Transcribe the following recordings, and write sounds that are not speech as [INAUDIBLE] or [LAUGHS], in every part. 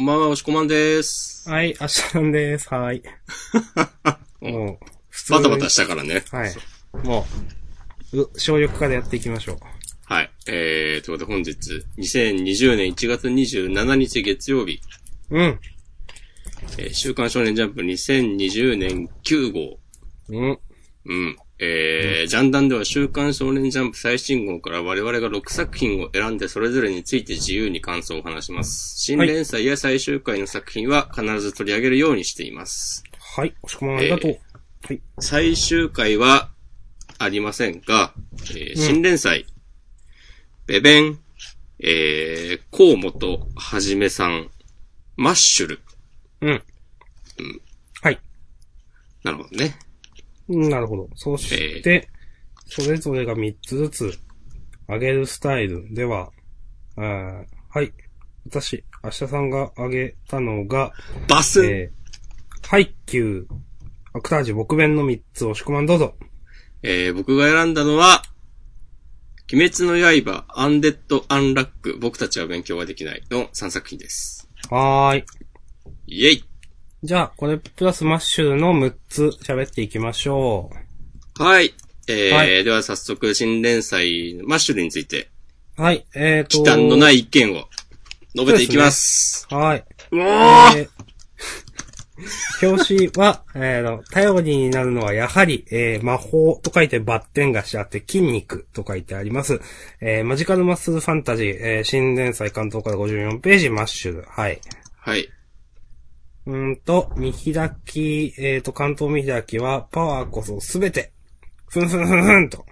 こんばんは、おしこまんです。はい、あしさんです。はい。[LAUGHS] もう、普通にバタバタしたからね。はい。もう、う省力化でやっていきましょう。はい。えー、ということで本日、2020年1月27日月曜日、うん。えー週刊少年ジャンプ2020年9号。うん。うん。えー、ジャンダンでは週刊少年ジャンプ最新号から我々が6作品を選んでそれぞれについて自由に感想を話します。新連載や最終回の作品は必ず取り上げるようにしています。はい、おしこまんありがとう。はい。最終回はありませんが、えー新連載、ベベン、えー、河本はじめさん、マッシュル。うん。はい。なるほどね。うんなるほど。そして、それぞれが3つずつ上げるスタイルでは、はい。私、明日さんが上げたのが、バスン、えー、ハイキュー、アクタージュ、僕弁の3つ、おしこまんどうぞ。えー、僕が選んだのは、鬼滅の刃、アンデッド・アンラック、僕たちは勉強ができないの3作品です。はーい。イェイじゃあ、これプラスマッシュルの6つ喋っていきましょはい。えーはいでは早速新連載、マッシュルについて、う。はい、えーと。忌憚のない意見を述べていきます。はい。うおーえー表紙は、[LAUGHS] えーの、頼りになるのはやはり、えー魔法と書いてバッテンがしてあって、筋肉と書いてあります。えーマジカルマッスルファンタジー、えー新連載関東から54ページ、マッシュル。はい。はい。うーんと、見開き、えーと、関東見開きは、パワーこそすべて、ふんふんふんふんと、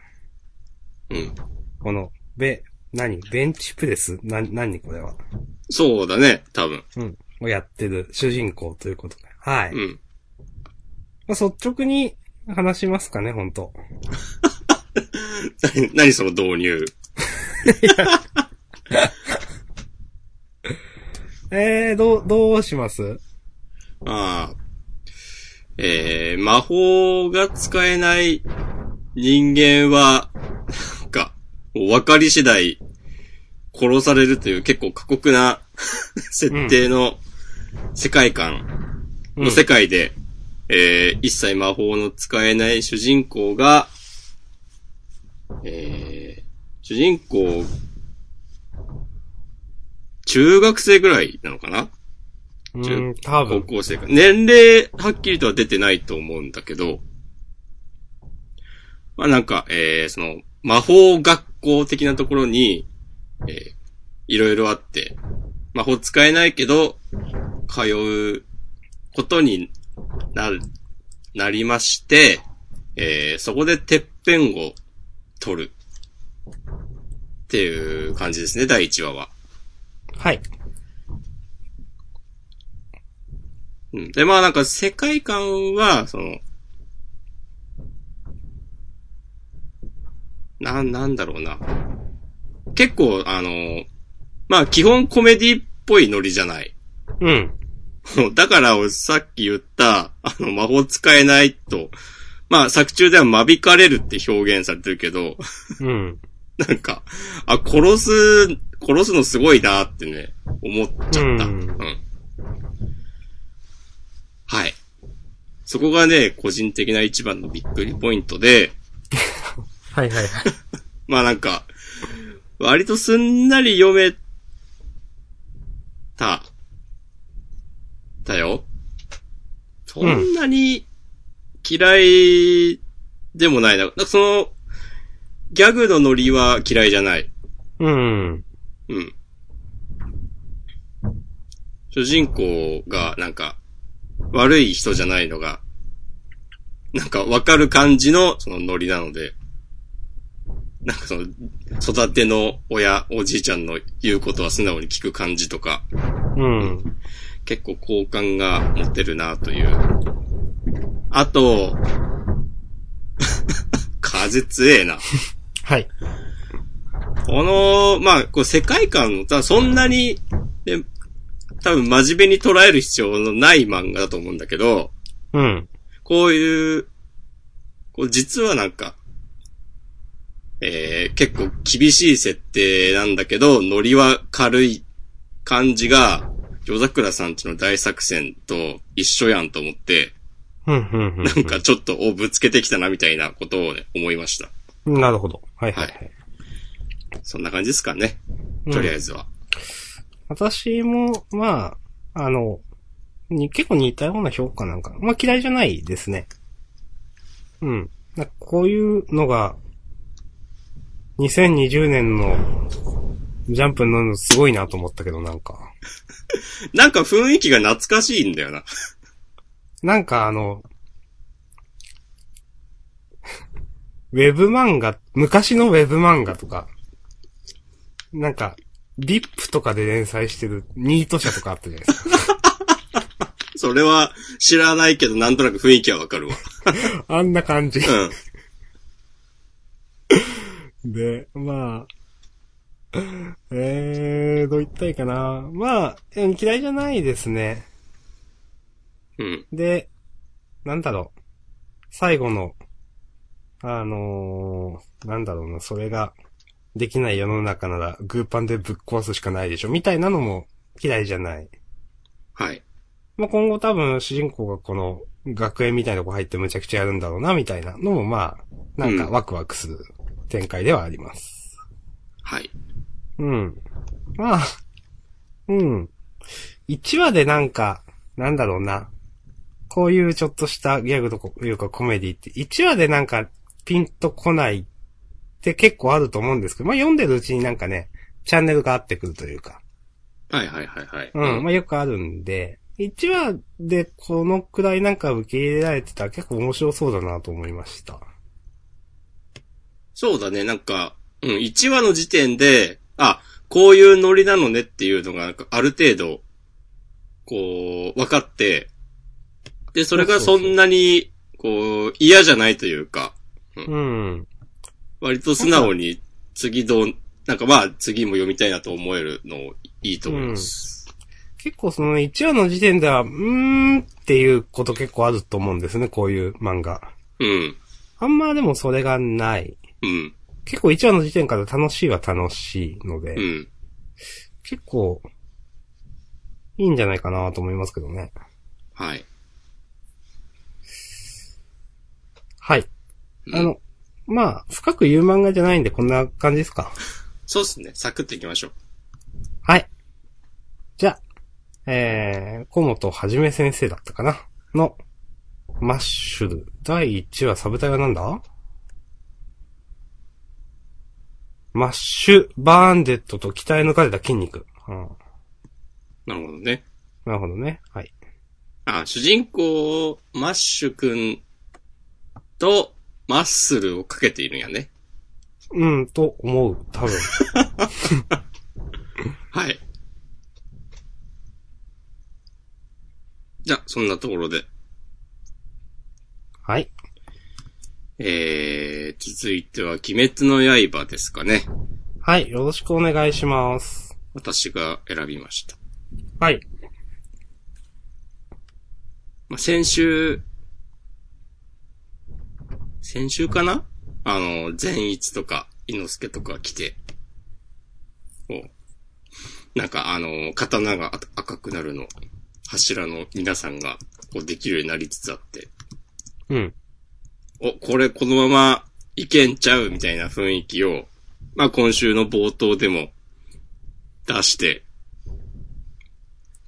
うん。この、べ、何？ベンチプレス？な、何？これは。そうだね、多分。うん。をやってる主人公ということで。はい。うん。まあ、率直に話しますかね、本当 [LAUGHS] 何何その導入？えー、どう、どうします？ああ。えー、魔法が使えない人間は、なんか、分かり次第殺されるという結構過酷な [LAUGHS] 設定の世界観の世界で、えー、一切魔法の使えない主人公が、えー、主人公、中学生ぐらいなのかなうーん、多高分。校生か。年齢、はっきりとは出てないと思うんだけど、まあなんか、えー、その、魔法学校的なところに、えー、いろいろあって、魔法使えないけど、通うことになる、なりまして、えー、そこでてっぺんを取る。っていう感じですね、第1話は。はい。うん。で、まあなんか世界観は、その、な、なんだろうな。結構、あの、まあ基本コメディっぽいノリじゃない。うん。だから、俺さっき言った、あの、魔法使えないと、まあ作中では間引かれるって表現されてるけど、うん。[LAUGHS] なんか、あ、殺す、殺すのすごいなってね、思っちゃった。ううんん。はい。そこがね、個人的な一番のびっくりポイントで、[LAUGHS] はいはいはい。[LAUGHS] まあなんか、割とすんなり読めた、だよ。そんなに嫌いでもないな。なんかその、ギャグのノリは嫌いじゃない。うん。うん。主人公が、なんか、悪い人じゃないのが、なんかわかる感じの、そのノリなので、なんかその、育ての親、おじいちゃんの言うことは素直に聞く感じとか、うん。結構好感が持てるなという。あと、[LAUGHS] 風強えな。はい。この、まあ、こう世界観、ただそんなに、ね、多分真面目に捉える必要のない漫画だと思うんだけど、うん。こういう、こう実はなんか、えー、結構厳しい設定なんだけど、ノリは軽い感じが、夜桜さんちの大作戦と一緒やんと思って、うん、うん、うん。なんかちょっと、お、ぶつけてきたなみたいなことをね、思いました。なるほど。はいはいはい。そんな感じですかね。うんとりあえずは。私も、まあ、あの、に結構似たような評価なんかな。まあ嫌いじゃないですね。うん。なんかこういうのが、2020年のジャンプに乗るのすごいなと思ったけど、なんか。[LAUGHS] なんか雰囲気が懐かしいんだよな。[LAUGHS] なんかあの、[LAUGHS] ウェブ漫画、昔のウェブ漫画とか、なんか、リップとかで連載してるニート社とかあったじゃないですか。[LAUGHS] それは知らないけど、なんとなく雰囲気はわかるわ。[LAUGHS] あんな感じ。うん。[LAUGHS] で、まあ、えー、どう言ったらいいかな。まあ、うん嫌いじゃないですね。うん。で、なんだろう。最後の、あのー、なんだろうな、それが、できない世の中なら、グーパンでぶっ壊すしかないでしょ、みたいなのも嫌いじゃない。はい。まあ、今後多分主人公がこの学園みたいなとこ入ってむちゃくちゃやるんだろうな、みたいなのもまあ、なんかうんワクワクする展開ではあります。はい。うん。まあ、うん。1話でなんか、なんだろうな。こういうちょっとしたギャグとかいうかコメディって、1話でなんかピンとこないって結構あると思うんですけど、まあ読んでるうちになんかね、チャンネルが合ってくるというか。はいはいはいはい。うん、まあよくあるんで、1話でこのくらいなんか受け入れられてたら結構面白そうだなと思いました。そうだね、なんか、うん、1話の時点で、あ、こういうノリなのねっていうのが、なんかある程度、こう、分かって、で、それがそんなに、こう、嫌じゃないというか、うん。割と素直に、次どう、なんかまあ、次も読みたいなと思えるのいいと思います。結構その1話の時点では、うーんっていうこと結構あると思うんですね、こういう漫画。うん。あんまでもそれがない。うん。結構1話の時点から楽しいは楽しいので、うん。結構、いいんじゃないかなと思いますけどね。はい。はい。うんあの、まあ、深く言う漫画じゃないんでこんな感じですか。そうですね。サクッといきましょう。はい。じゃあ、えー、小本はじめ先生だったかなの、マッシュル。第1話サブタイはなんだ？マッシュバーンデッドと鍛え抜かれた筋肉。うん、なるほどね。なるほどね。はい。あ、主人公、マッシュくんと、マッスルをかけているんやね。うん、と思う。多分。[LAUGHS] はい。じゃあ、そんなところで。はい。えー、続いては、鬼滅の刃ですかね。はい。よろしくお願いします。私が選びました。はい。まあ、先週、先週かな？あの、善逸とか、猪之助とか来て、こう、なんかあの、刀が赤赤くなるの、柱の皆さんが、こうできるようになりつつあって、うん。お、これこのままいけんちゃう？みたいな雰囲気を、まあ今週の冒頭でも出して、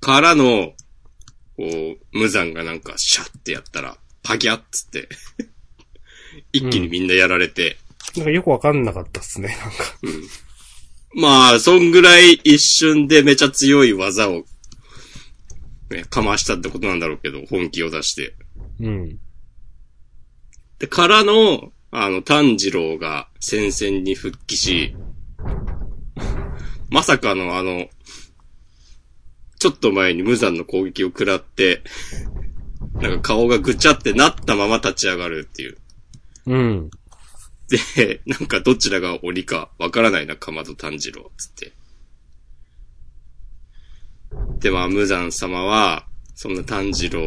からの、こう、無残がなんかシャッてやったら、パギャッつって、一気にみんなやられて、なんかよくわかんなかったっすね。なんか。まあ、そんぐらい一瞬でめちゃ強い技を、ね、かましたってことなんだろうけど、本気を出して。うん。で、からの、あの、炭治郎が戦線に復帰し、まさかのあの、ちょっと前に無残の攻撃を食らって、なんか顔がぐちゃってなったまま立ち上がるっていう。うん。で、なんかどちらが鬼かわからないな、かまど炭治郎、つって。で、まあ、無惨様は、そんな炭治郎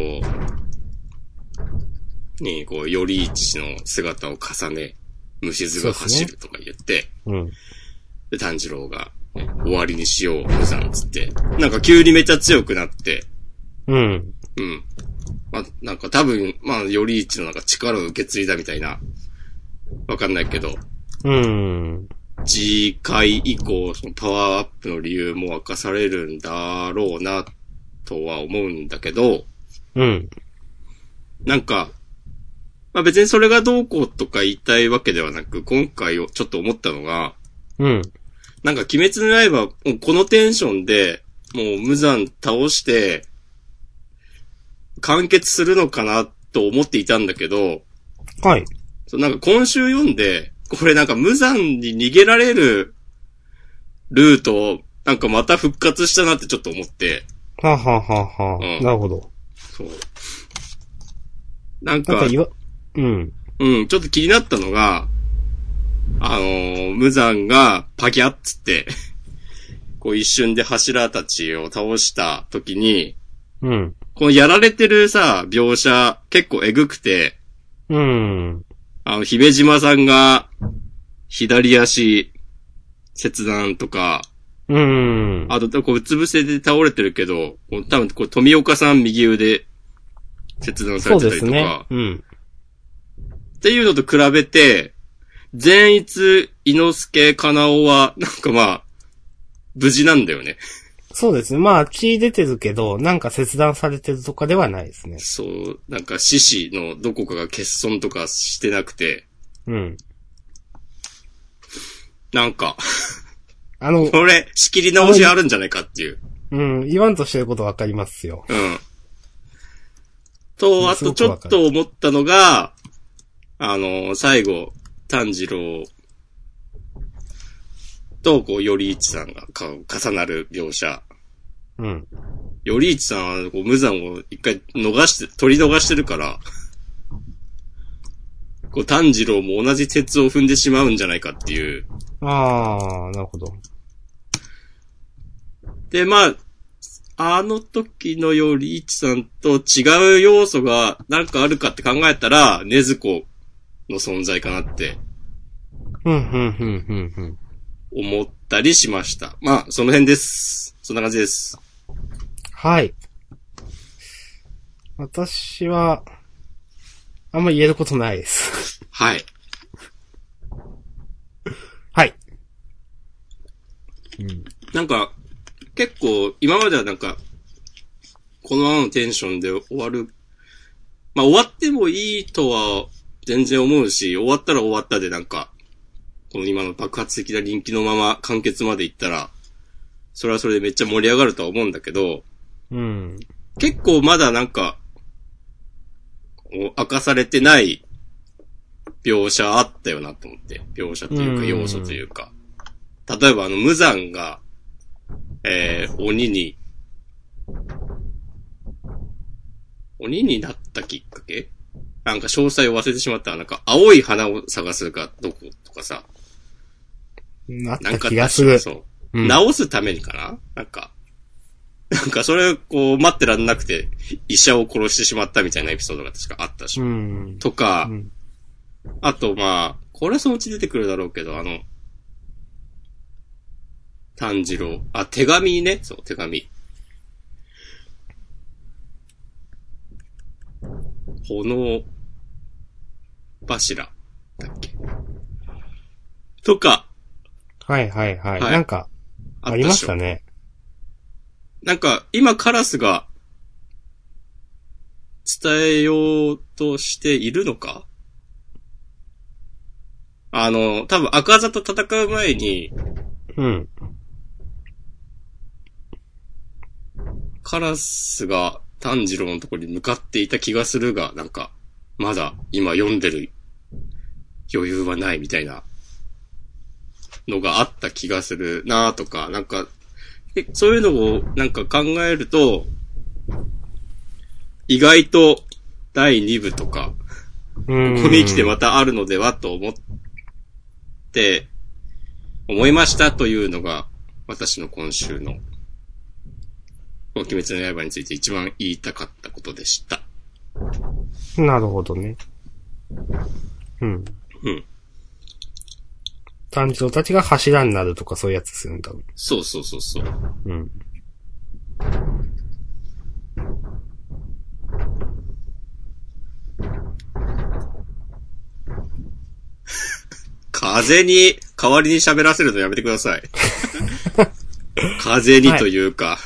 に、こう、より一の姿を重ね、虫図が走るとか言って、うん。で、炭治郎がね終わりにしよう、無惨つって。なんか急にめっちゃ強くなって、うん。うん。まあ、なんか多分、まあ、より一のなんか力を受け継いだみたいな。わかんないけど、うん。次回以降、そのパワーアップの理由も明かされるんだろうな、とは思うんだけど、うん。なんか、まあ別にそれがどうこうとか言いたいわけではなく、今回をちょっと思ったのが、うん。なんか鬼滅の刃、このテンションで、もう無残倒して、完結するのかなと思っていたんだけど、はい。そうなんか今週読んで、これなんか無残に逃げられるルート、なんかまた復活したなってちょっと思って、はあ、はあはあはあうんなるほど。そう。なんかなんか、うん。うん、ちょっと気になったのが、あのー無残がパキャッつって、[LAUGHS] こう一瞬で柱たちを倒した時に、うん。このやられてるさ、描写結構えぐくて、うん。あの、姫島さんが左足切断とか、うん。あと、こう、うつ伏せで倒れてるけど、多分、こう、富岡さん右腕切断されてたりとか、ね。うん。っていうのと比べて、善逸、伊之助、かなおは、なんかまあ、無事なんだよね。そうですね。まあ、血出てるけど、なんか切断されてるとかではないですね。そう、なんか獅子のどこかが欠損とかしてなくて、うん。なんか、あの、[LAUGHS] これ、仕切り直しあるんじゃないかっていう。うん、言わんとしてることわかりますよ。うん。と、あとちょっと思ったのが、あの、最後、炭治郎と、こう、頼一さんがか重なる描写。うん。頼一さんは、こう、無残を一回逃して、取り逃してるから、[LAUGHS] こう、炭治郎も同じ鉄を踏んでしまうんじゃないかっていう。ああ、なるほど。で、まあ、あの時の頼一さんと違う要素がなんかあるかって考えたら、ねずこの存在かなってうん、うん、うん、うん、うん。思ったりしました。まあ、その辺です。そんな感じです。はい。私は、あんま言えることないです。はい。[LAUGHS] はい。うん。なんか、結構、今まではなんか、このままのテンションで終わる。まあ、終わってもいいとは全然思うし、終わったら終わったでなんか、この今の爆発的な人気のまま完結までいったら、それはそれでめっちゃ盛り上がるとは思うんだけど、うん。結構まだなんか、明かされてない描写あったよなと思って。描写というかうん要素というか。例えばあの無惨が、えー、鬼に、鬼になったきっかけ？なんか詳細を忘れてしまった。なんか青い花を探すかどことかさ。なったなんか気がする。そう。うん直すためにかな？なんか、なんかそれをこう待ってらんなくて医者を殺してしまったみたいなエピソードが確かあったし。うん。とか、うんあとまあ、これはそのうち出てくるだろうけど、あの、炭治郎、あ、手紙ね、そう、手紙。炎柱だっけ？とか、はいはいはい。はいなんか、ありまし。たね。なんか、今カラスが伝えようとしているのか？あの、多分赤座と戦う前に、うん。カラスが炭治郎のところに向かっていた気がするが、なんか、まだ今読んでる余裕はないみたいなのがあった気がするなとか、なんか、えそういうのをなんか考えると、意外と第2部とか、うん。ここに来てまたあるのではと思って、思いましたというのが、私の今週の鬼滅の刃について一番言いたかったことでした。なるほどね。うん。うん。団長たちが柱になるとかそういうやつですよね、多分。そうそうそうそう。うん。風に代わりに喋らせるのやめてください。[LAUGHS] 風にというか、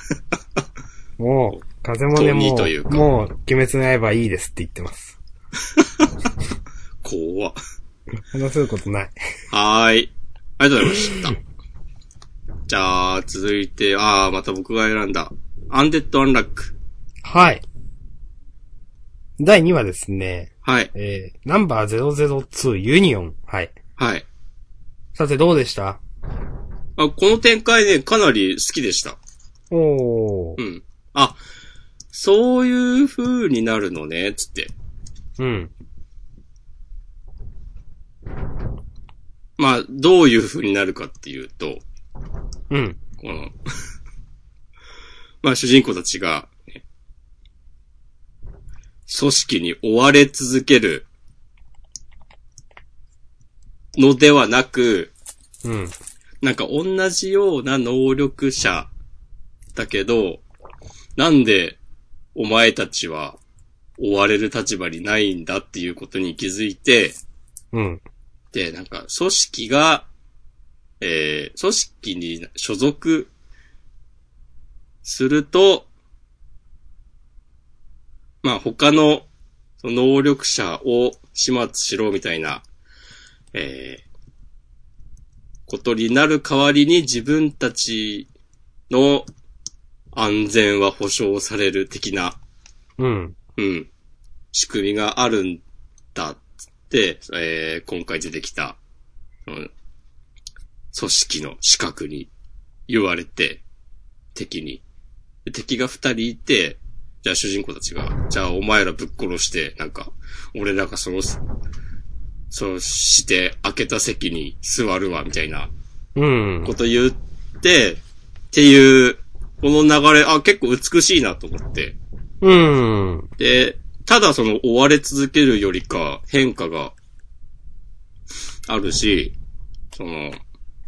もう、風もね、もう、というかもう、鬼滅の刃いいですって言ってます。[LAUGHS] 怖っ話することない。はーい。ありがとうございました。じゃあ、続いて、ああ、また僕が選んだ。アンデッド・アンラック。はい。第2話ですね。はい。えー、ナンバー002ユニオン。はい。はい。さてどうでした？あこの展開ね、かなり好きでした。おーう。ん。あ、そういう風になるのね、つって。うん。まあ、どういう風になるかっていうと、うん。この、[LAUGHS] まあ主人公たちが、ね、組織に追われ続けるのではなく、うん。なんか同じような能力者だけど、なんでお前たちは追われる立場にないんだっていうことに気づいて、うん。で、なんか組織が、えー、組織に所属すると、まあ他の能力者を始末しろみたいな、えー、ことになる代わりに自分たちの安全は保障される的な、うん。うん、仕組みがあるんだっえー、今回出てきた、うん、組織の資格に言われて、敵に。で敵が二人いて、じゃあ主人公たちが、じゃあお前らぶっ殺して、なんか、俺らがその、そうして開けた席に座るわ、みたいなうんこ。と言って、っていう、この流れ、あ、結構美しいなと思って。うん。で、ただその追われ続けるよりか変化があるし、その、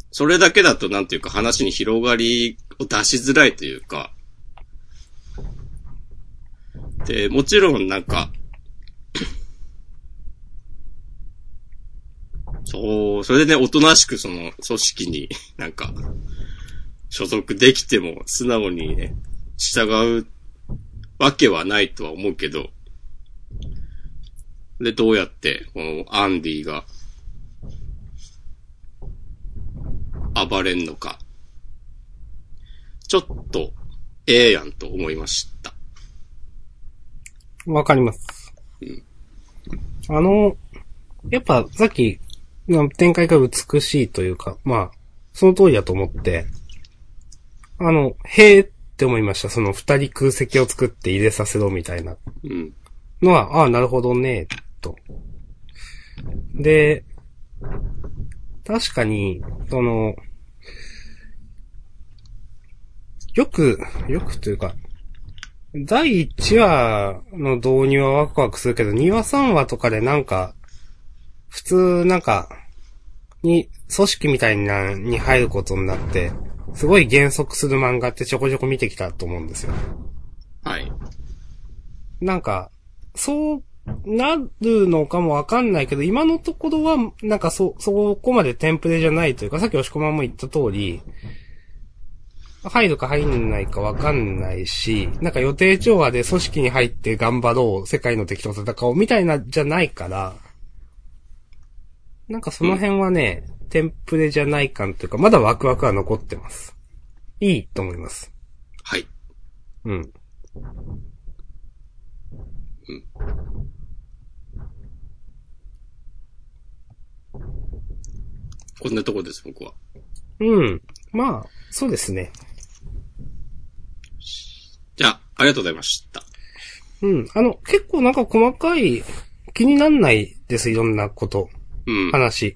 それだけだとなんていうか話に広がりを出しづらいというか、で、もちろんなんか、[CLEARS THROAT] そう、それでね、おとなしくその組織になんか、所属できても素直にね、従うわけはないとは思うけど、で、どうやって、このアンディが、暴れんのか、ちょっと、ええやんと思いました。わかります。あの、やっぱさっきの展開が美しいというか、まあ、その通りだと思って、あの、へえって思いました。その二人空席を作って入れさせろみたいなうん。のは、ああ、なるほどね、と。で、確かに、その、よく、よくというか、第1話の導入はワクワクするけど、2話3話とかでなんか、普通なんか、に、組織みたいな、に入ることになって、すごい減速する漫画ってちょこちょこ見てきたと思うんですよ。はい。なんか、そうなるのかもわかんないけど、今のところは、なんかそ、そこまでテンプレじゃないというか、さっき押し込まんも言った通り、入るか入んないかわかんないし、なんか予定調和で組織に入って頑張ろう、世界の敵と戦おうみたいなじゃないから、なんかその辺はね、テンプレじゃない感というか、まだワクワクは残ってます。いいと思います。はい。うん。こんなとこです、僕は。うん。まあ、そうですね。じゃあ、ありがとうございました。うん。あの、結構なんか細かい、気になんないです、いろんなこと。うん。話。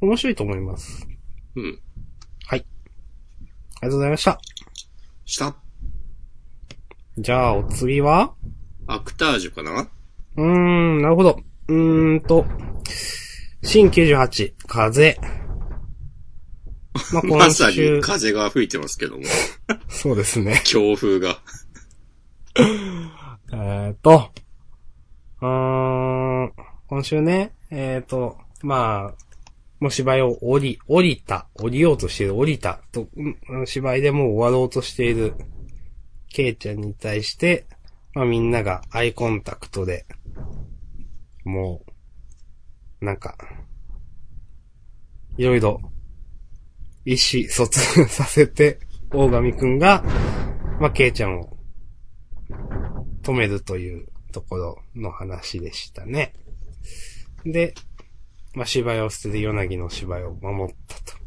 面白いと思います。うん。はい。ありがとうございました。したじゃあ、お次は？アクタージュかな？うーん、なるほど。うーんと、新98、風。まあ、ま今さ週に、風が吹いてますけども。[LAUGHS] そうですね。強風が。[LAUGHS] えーっと、うーん、今週ね、えーっと、まあ、もう芝居を降り、降りた、降りようとしている、降りた、と、うん芝居でもう終わろうとしている、ケイちゃんに対して、まあみんながアイコンタクトで、もう、なんか、いろいろ、意思疎通させて、大神くんが、まあケイちゃんを止めるというところの話でしたね。で、まあ、芝居を捨てて柳の芝居を守ったと。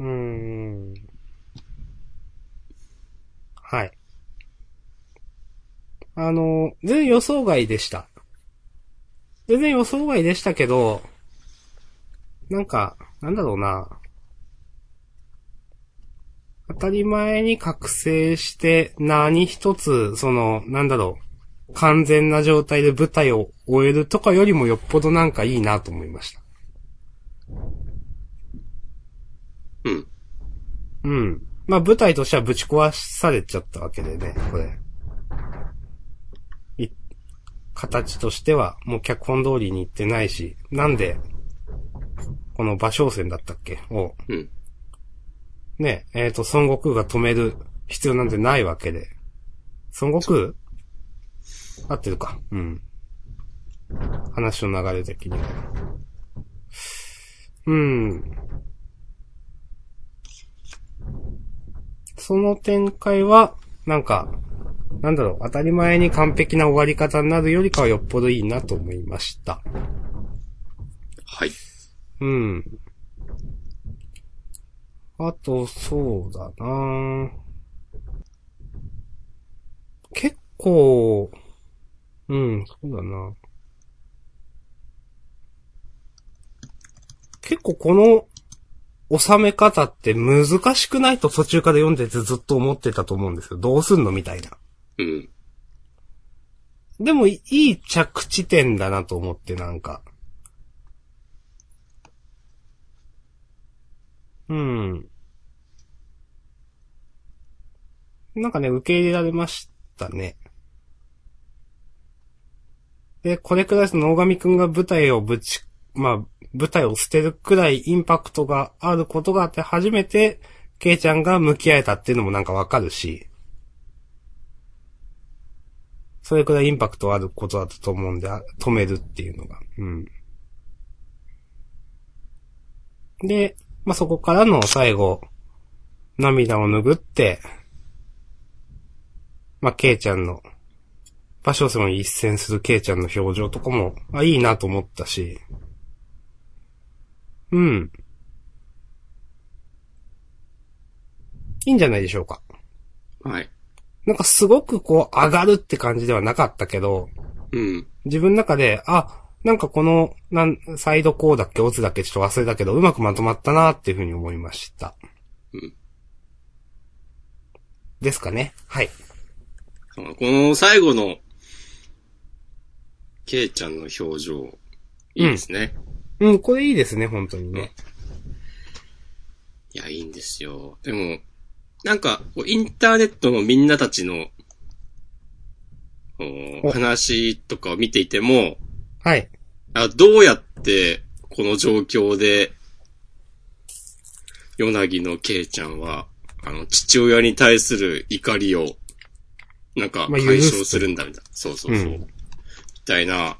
うーん。はい。あの、全予想外でした。全然予想外でしたけど、なんか、なんだろうな。当たり前に覚醒して何一つ、その、なんだろう、完全な状態で舞台を終えるとかよりもよっぽどなんかいいなと思いました。うん。うん。まあ舞台としてはぶち壊されちゃったわけでね、これ。い、形としてはもう脚本通りに行ってないし、なんで、この馬小戦だったっけ？を、うん。ね、えっ、と、孫悟空が止める必要なんてないわけで。孫悟空？合ってるか。うん。話の流れ的には。うん。その展開は、なんか、なんだろう、当たり前に完璧な終わり方になるよりかはよっぽどいいなと思いました。はい。うん。あと、そうだな結構、うん、そうだな結構この収め方って難しくないと途中から読んでてずっと思ってたと思うんですよ。どうすんのみたいな。うん。でもいい着地点だなと思ってなんか。うん。なんかね、受け入れられましたね。で、これくらいその大神くんが舞台をぶち、まあ、舞台を捨てるくらいインパクトがあることがあって初めて、ケイちゃんが向き合えたっていうのもなんかわかるし、それくらいインパクトあることだったと思うんで、止めるっていうのが。うん。で、まあ、そこからの最後、涙を拭って、まあ、ケイちゃんの、場所戦を一戦するケイちゃんの表情とかも、あ、いいなと思ったし、うん。いいんじゃないでしょうか。はい。なんかすごくこう上がるって感じではなかったけど、うん。自分の中で、あ、なんかこの、なん、サイドこうだっけ、オツだっけ、ちょっと忘れたけど、うまくまとまったなっていうふうに思いました。うん。ですかね。はい。この最後の、ケイちゃんの表情、いいですね。うん、これいいですね、本当にね。いや、いいんですよ。でも、なんか、こうインターネットのみんなたちの、おお話とかを見ていても、はい。あどうやって、この状況で、ヨナギのケイちゃんは、あの、父親に対する怒りを、なんか、まあ解消するんだ、みたいな。そうそうそう。うんみたいな、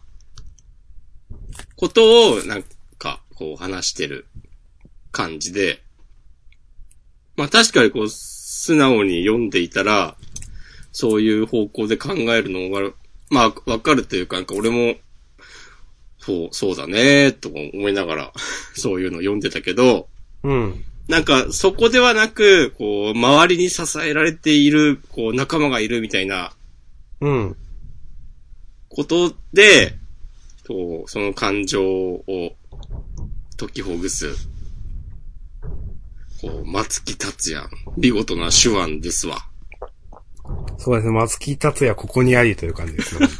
ことを、なんか、こう話してる感じで、まあ確かにこう、素直に読んでいたら、そういう方向で考えるのが、まあ、わかるというか、なんか俺も、そう、そうだね、と思いながら、[LAUGHS] そういうのを読んでたけど、うん。なんか、そこではなく、こう、周りに支えられている、こう、仲間がいるみたいなうん。ことで、こう、その感情を解きほぐす、こう、松木達也、見事な手腕ですわ。そうですね、松木達也ここにありという感じですね。[LAUGHS]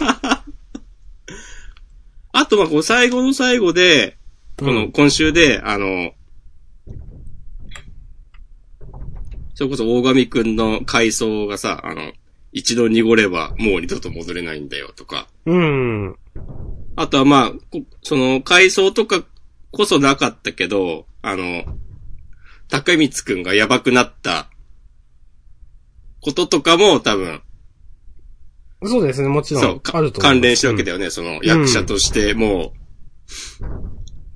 あとは、こう、最後の最後で、この、うん今週で、あの、それこそ大神くんの回想がさ、あの、一度濁ればもう二度と戻れないんだよとか。うん。あとはまあ、こその回想とかこそなかったけど、あの、高光くんがやばくなったこととかも多分、そうですね、もちろん。そう、かあると関連したわけだよね。その役者としても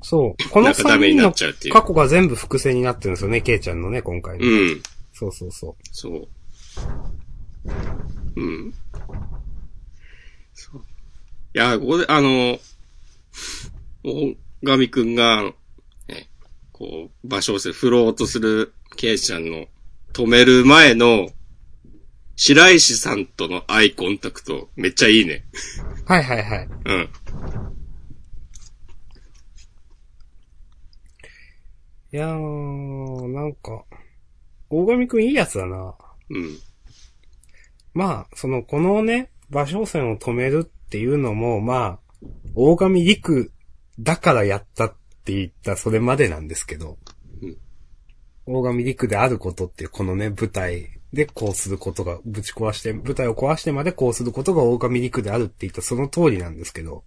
そう。こう、の3なんかダメに人のなっちゃうっていう。過去が全部伏線になってるんですよね、ケイちゃんのね、今回の。うん。そうそうそそう。うん。そう。いや、ここで、あの、大神くんが、ね、こう、場所をする、振ろうとするケイちゃんの止める前の、白石さんとのアイコンタクト、めっちゃいいね。う。はいはいはい。うん。いやー、なんか、大神くんいいやつだな。うん。まあ、その、このね、馬小線を止めるっていうのも、まあ、大神陸だからやったって言ったそれまでなんですけど、うん大神陸であることっていうこのね、舞台でこうすることが、ぶち壊して、舞台を壊してまでこうすることが大神陸であるって言ったその通りなんですけど、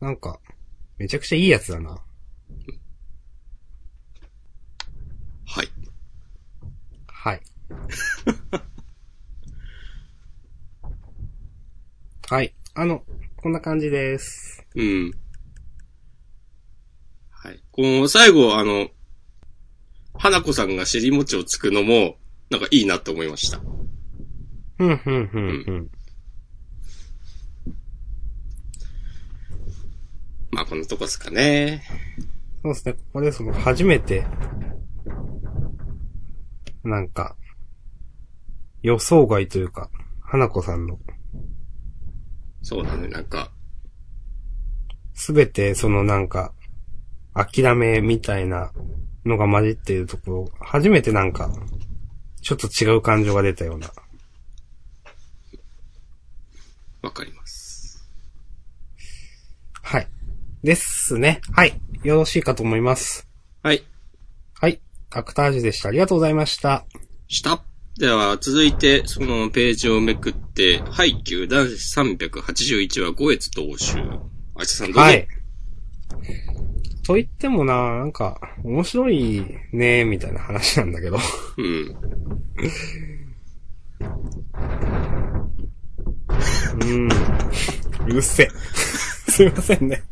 なんか、めちゃくちゃいいやつだな。はい。はい。[LAUGHS] はい。あの、こんな感じです。うん。はい。この最後、あの、花子さんが尻餅をつくのも、なんかいいなと思いました。ふんふんふんふん。まあ、このとこですかね。そうですね。ここでその、初めて、なんか、予想外というか、花子さんの、そうだね、なんか、すべてそのなんか、諦めみたいなのが混じっているところ、初めてなんか、ちょっと違う感情が出たような。わかります。はい。ですね。はい。よろしいかと思います。はい。はい。アクタージュでした。ありがとうございました。した。では、続いて、そのページをめくって、ハイキュー男子381話5越同州。あいささんどうぞ。はい。と言ってもな、なんか、面白いね、みたいな話なんだけど。うん。うん。うるせえ。[LAUGHS] すいませんね。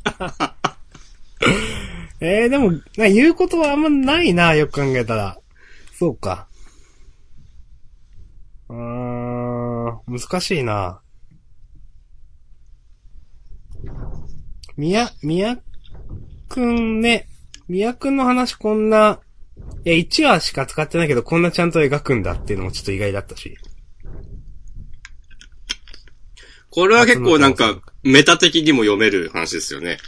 えー、でも、な言うことはあんまないな、よく考えたら。そうか。うーん、難しいな。みや、みやくんね、みやくんの話こんな、いや、1話しか使ってないけど、こんなちゃんと描くんだっていうのもちょっと意外だったし。これは結構なんか、メタ的にも読める話ですよね。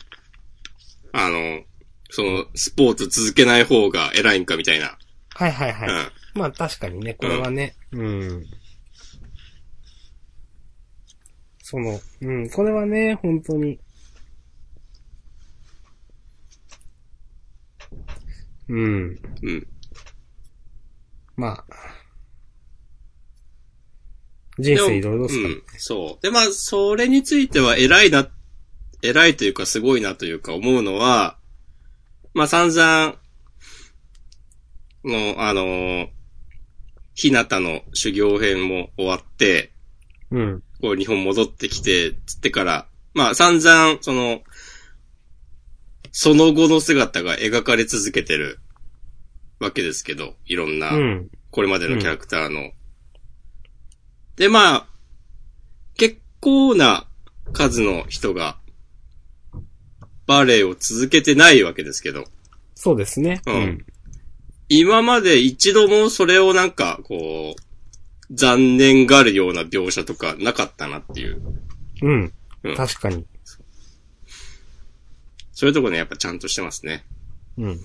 あの、その、スポーツ続けない方が偉いんかみたいな。はいはいはい。うん。まあ確かにね、これはね、うん。その、うん、これはね、本当に。うん。うん。まあ。人生いろいろっすから、うん。そう。で、まあ、それについては偉いな、偉いというかすごいなというか思うのは、まあ散々、の、あのー、ひなたの修行編も終わって、うん。こう日本戻ってきて、つってから、まあ散々、その、その後の姿が描かれ続けてるわけですけど、いろんな、うん。これまでのキャラクターの。で、まあ、結構な数の人が、バレエを続けてないわけですけど、そうですね。うん今まで一度もそれをなんか、こう、残念がるような描写とかなかったなっていう。うん。うん確かに。そういうとこね、やっぱちゃんとしてますね。うん。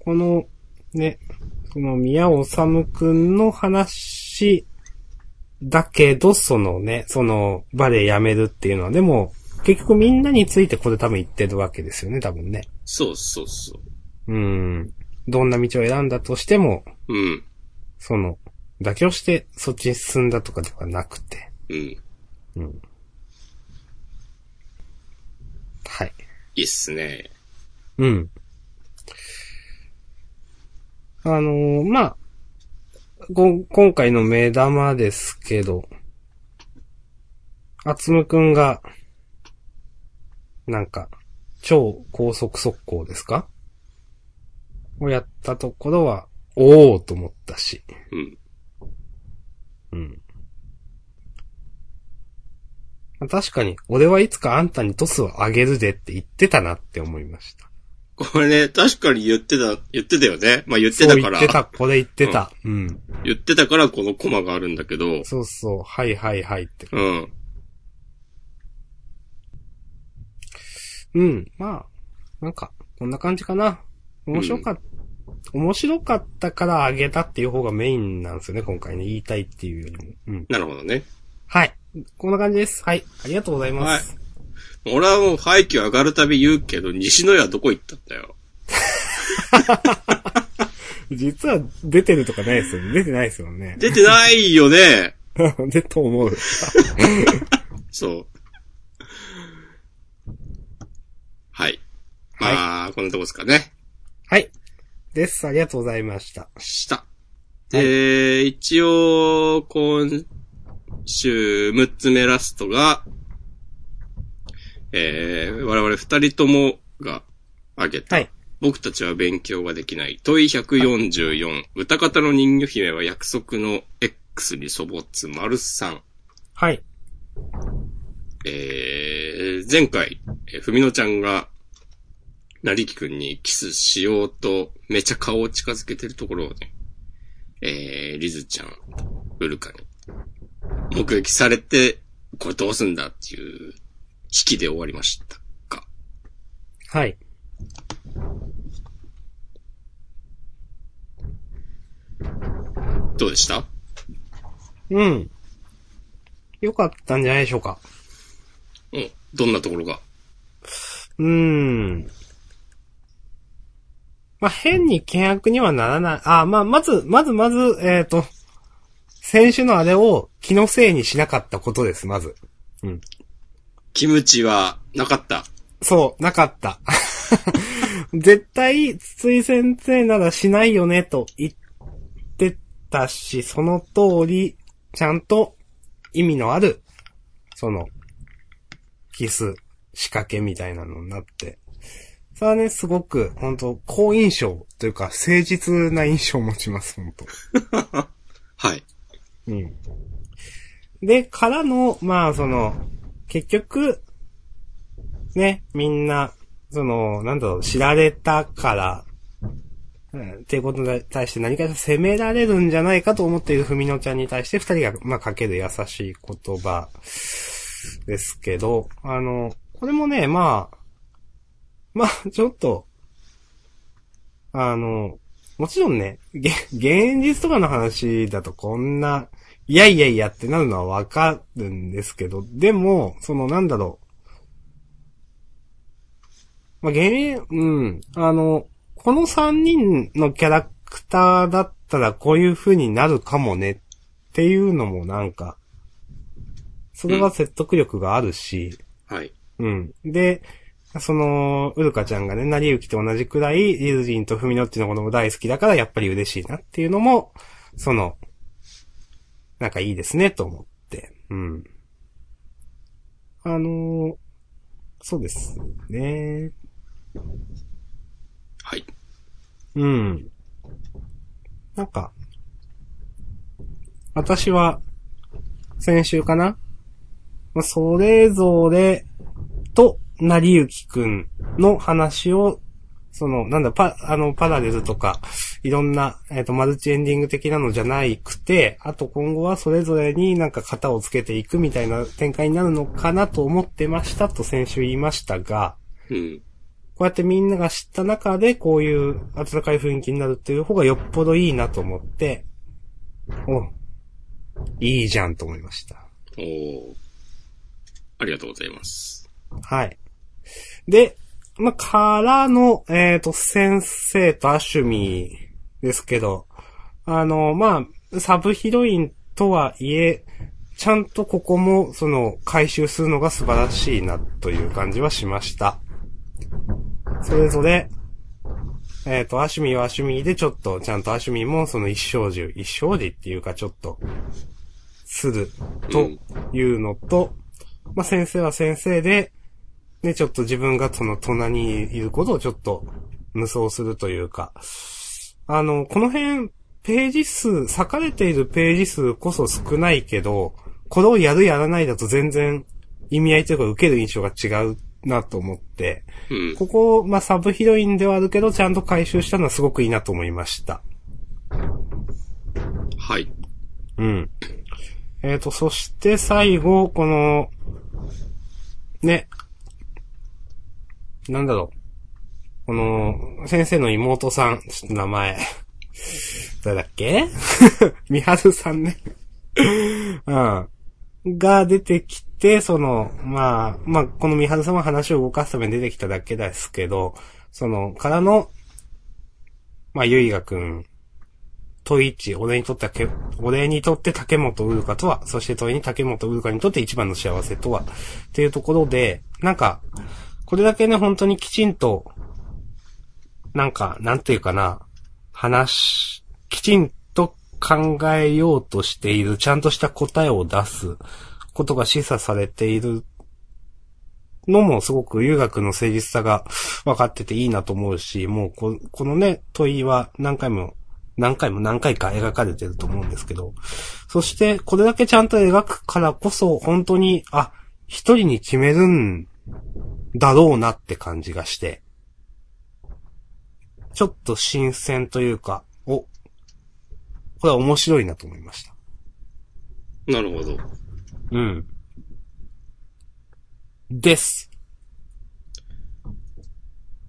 この、ね、その宮尾治くんの話だけど、そのね、そのバレエやめるっていうのは、でも、結局みんなについてこれ多分言ってるわけですよね、多分ね。そうそうそう。うん。どんな道を選んだとしても、うん。その、妥協してそっちに進んだとかではなくて、うん。うん。はい。いいっすね。うん。あのーまあ、ご、今回の目玉ですけど、あつむくんが、なんか、超高速速攻ですか？をやったところは、おーと思ったし、うん。うん。まあ確かに、俺はいつかあんたにトスをあげるでって言ってたなって思いました。これね、確かに言ってた、言ってたよね。まあ言ってたから。言ってた、これ言ってた。うん。言ってたからこのコマがあるんだけど、そうそう、はいはいはいって。うん。うん、まあ、なんか、こんな感じかな。面白かった、面白かったからあげたっていう方がメインなんですよね、今回ね。言いたいっていうよりも。うん。なるほどね。はい。こんな感じです。はい。ありがとうございます。俺はもう廃墟上がるたび言うけど、西野屋どこ行ったんだよ。[LAUGHS] 実は出てるとかないですよね。出てないですよね。出てないよね。[LAUGHS] で、と思う。[LAUGHS] そう。はい。まあ、こんなとこですかね。はい。です。ありがとうございました。した。で、一応、今週、6つ目ラストが、えー、我々二人ともが挙げた、はい。僕たちは勉強ができない。問い144、歌方の人魚姫は約束の X に粗没、丸3。はい。えー、前回、えーふみのちゃんが、なりきくんにキスしようと、めちゃ顔を近づけてるところをね、えー、リズちゃん、ウルカに、目撃されて、これどうすんだっていう、引きで終わりましたか？はい。どうでした？うん。よかったんじゃないでしょうか。うん。どんなところが？うーん。まあ、変に険悪にはならない。あ、まあ、まず、まずまず、えっ、と、選手のあれを気のせいにしなかったことです、まず。うん。キムチはなかった？そう、なかった。[LAUGHS] 絶対、筒井先生ならしないよね、と言ってたし、その通り、ちゃんと意味のある、その、キス、仕掛けみたいなのになって。それはね、すごく、本当好印象というか、誠実な印象を持ちます、本当 [LAUGHS] はい。うん。で、からの、まあ、その、結局、ね、みんな、その、なんだろう、知られたから、うんっていうことに対して何かしら責められるんじゃないかと思っているふみのちゃんに対して二人が、まあ、かける優しい言葉ですけど、あの、これもね、まあ、まあ、ちょっと、あの、もちろんね、げ現実とかの話だとこんな、いやいやいやってなるのはわかるんですけど、でも、そのなんだろう。まあ、現、うん、あの、この三人のキャラクターだったらこういう風になるかもねっていうのもなんか、それは説得力があるし、はい。うん。で、その、ウルカちゃんがね、成り行きと同じくらい、リズジンとフミノッチのことも大好きだから、やっぱり嬉しいなっていうのも、その、なんかいいですね、と思って。うん。あのーそうですね。はい。うん。なんか、私は、先週かな？まあそれぞれと、なりゆきくんの話を、その、なんだ、パ、あの、パラレルとか、いろんな、えっ、と、マルチエンディング的なのじゃないくて、あと今後はそれぞれになんか型をつけていくみたいな展開になるのかなと思ってましたと先週言いましたが、うん。こうやってみんなが知った中で、こういう温かい雰囲気になるっていう方がよっぽどいいなと思って、お、いいじゃんと思いました。おーありがとうございます。はい。で、まあ、からの、えっ、と、先生とアシュミーですけど、あの、まあ、サブヒロインとはいえ、ちゃんとここも、その、回収するのが素晴らしいな、という感じはしました。それぞれ、えっ、と、アシュミはアシュミでちょっと、ちゃんとアシュミもその一生獣、一生児っていうかちょっと、する、というのと、まあ、先生は先生で、ね、ちょっと自分がその隣にいることをちょっと無双するというか、あの、この辺、ページ数、割かれているページ数こそ少ないけど、これをやるやらないだと全然意味合いというか受ける印象が違うなと思って、うん。ここ、まあ、サブヒロインではあるけど、ちゃんと回収したのはすごくいいなと思いました。はい。うん。えっ、と、そして最後、この、ね、なんだろう。この、先生の妹さん、ちょっと名前、誰だっけ？[LAUGHS] みはるさんね。うん。が出てきて、その、まあ、まあ、このみはるさんは話を動かすために出てきただけですけど、その、からの、まあ、ゆいがくん問一、俺にとってけ、俺にとって竹本ウルカとは、そして問いに竹本ウルカにとって一番の幸せとは、っていうところで、なんか、これだけね、本当にきちんと、なんか、なんていうかな、話、きちんと考えようとしている、ちゃんとした答えを出すことが示唆されているのもすごく留学の誠実さが分かってていいなと思うし、もうここのね、問いは何回も、何回も何回か描かれてると思うんですけど、そしてこれだけちゃんと描くからこそ、本当に、あ、一人に決めるんだろうなって感じがして、ちょっと新鮮というか、お、これは面白いなと思いました。なるほど。うん。です。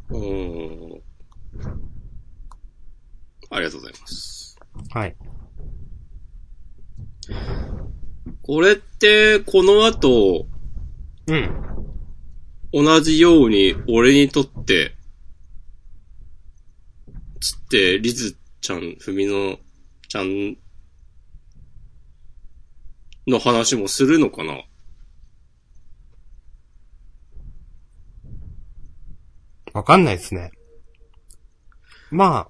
うーん。ありがとうございます。はい。これって、この後、うん。同じように俺にとって、つって、リズちゃん、ふみのちゃんの話もするのかな？わかんないですね。まあ、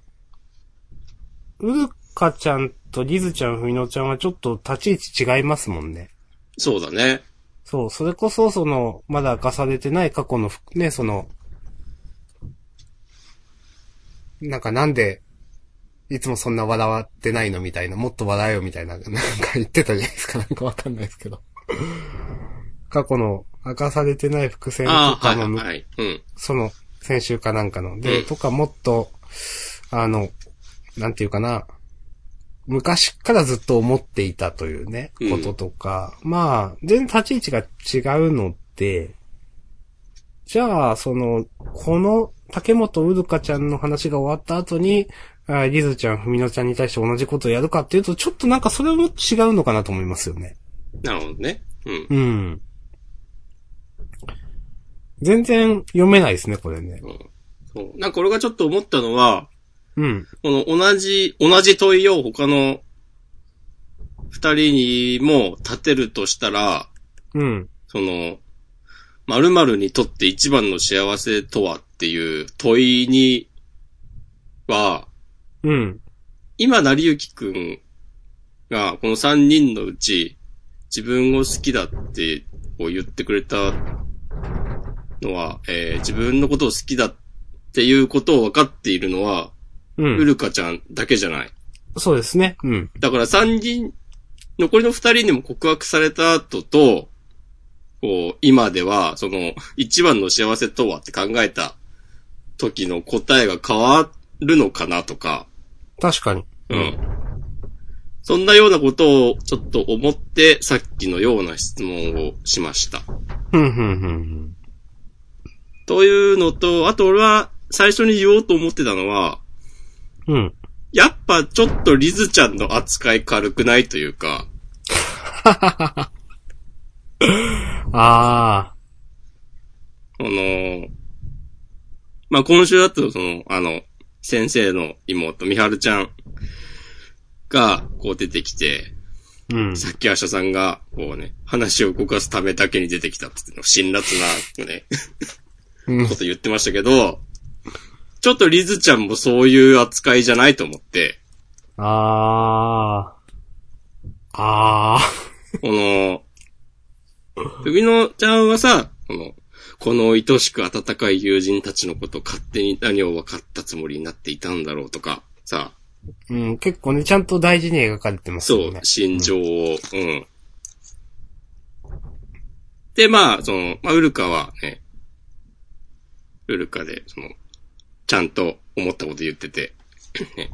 うるかちゃんとリズちゃん、ふみのちゃんはちょっと立ち位置違いますもんね。そうだね。そう、それこそその、まだ明かされてない過去のふ、ね、その、なんかなんで、いつもそんな笑ってないの？みたいな、もっと笑えよみたいな、なんか言ってたじゃないですか、[LAUGHS] なんかわかんないですけど。過去の明かされてない伏線とかのはいはい。うん。その、先週かなんかの。で、うんとかもっと、あの、なんていうかな、昔からずっと思っていたというね、うんこととか、まあ、全然立ち位置が違うので、じゃあ、その、この、竹本うるかちゃんの話が終わった後に、あリズちゃん、ふみのちゃんに対して同じことをやるかっていうと、ちょっとなんかそれも違うのかなと思いますよね。なるほどね。うん。うん。全然読めないですね、これね。うんそう。なんか俺がちょっと思ったのは、うん。この同じ、同じ問いを他の二人にも立てるとしたら、うん。その、〇〇にとって一番の幸せとはっていう問いには、うん。今、成幸くんが、この三人のうち、自分を好きだって、こう言ってくれたのは、えー自分のことを好きだっていうことを分かっているのは、う。うんるかちゃんだけじゃない。そうですね。うん。だから三人、残りの二人にも告白された後と、こう、今では、その、一番の幸せとはって考えた時の答えが変わるのかなとか、確かに。うん。そんなようなことをちょっと思って、さっきのような質問をしました。ふんふんふんというのと、あと俺は最初に言おうと思ってたのは。うん。やっぱちょっとリズちゃんの扱い軽くないというか、[LAUGHS] ああの、まあ、今週だとその、あの、先生の妹、みはるちゃんが、こう出てきて、うん。さっき明日さんが、こうね、話を動かすためだけに出てきたって辛辣な、ね、うんこと言ってましたけど、ちょっとリズちゃんもそういう扱いじゃないと思って、あー。あこの、海野ちゃんはさ、この、この愛しく温かい友人たちのこと勝手に何を分かったつもりになっていたんだろうとか、さ、ー。うん、結構ね、ちゃんと大事に描かれてますそう心情を、うん。で、まあ、その、まあ、ウルカはね、ウルカで、その、ちゃんと思ったこと言ってて、ね。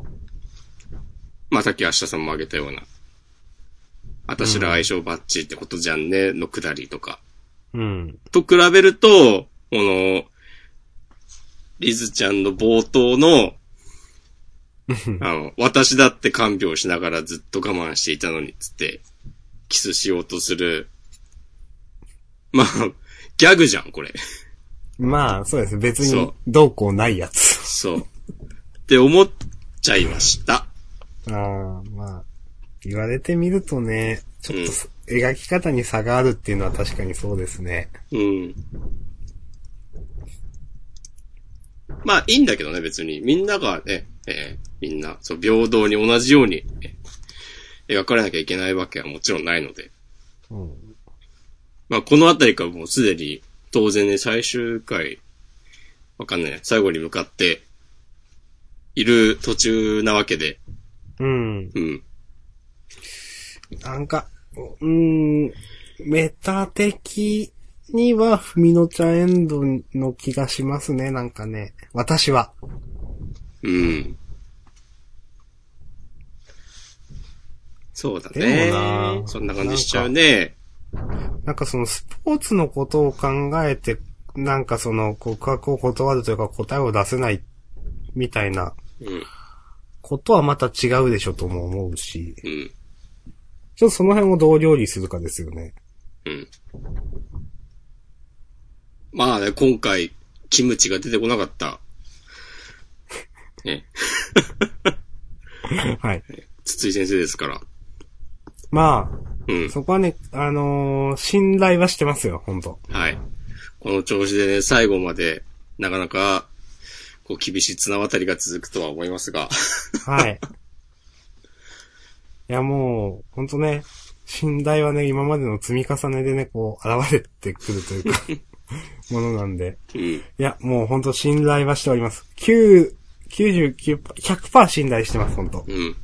まあ、さっき明日さんも挙げたような、私ら相性バッチってことじゃんね、のくだりとか。うん。と比べると、この、リズちゃんの冒頭の、あの、[LAUGHS] 私だって看病しながらずっと我慢していたのに、つって、キスしようとする。まあ、ギャグじゃん、これ。まあ、そうです。別にどうこうないやつ。そう。って思っちゃいました。ああ、まあ、言われてみるとね、ちょっとす、描き方に差があるっていうのは確かにそうですね。うん。まあ、いいんだけどね、別に。みんながね、えーみんな、そう、平等に同じように、えー描かれなきゃいけないわけはもちろんないので。うん。まあ、このあたりからもうすでに、当然ね、最終回、わかんない。最後に向かって、いる途中なわけで、うん。うん。なんか、うーん、メタ的には、ふみのちゃんエンドの気がしますね、なんかね。私は。うん。そうだでねそんな感じしちゃうね。なんかそのスポーツのことを考えて、なんかその告白を断るというか答えを出せないみたいなうん。ことはまた違うでしょとも思うし、うん。ちょっとその辺をどう料理するかですよね。うん。まあね、今回、キムチが出てこなかった。ね、[LAUGHS] はい。筒井先生ですから。まあ、うん。そこはね、あのー信頼はしてますよ、本当はい。この調子でね、最後まで、なかなか、こう、厳しい綱渡りが続くとは思いますが。はい。[LAUGHS] いや、もう、ほんとね、信頼はね、今までの積み重ねでね、こう、現れてくるというか、[LAUGHS] ものなんで。うん。いや、もうほんと信頼はしております。9、99%、100%信頼してます、ほんと。うん。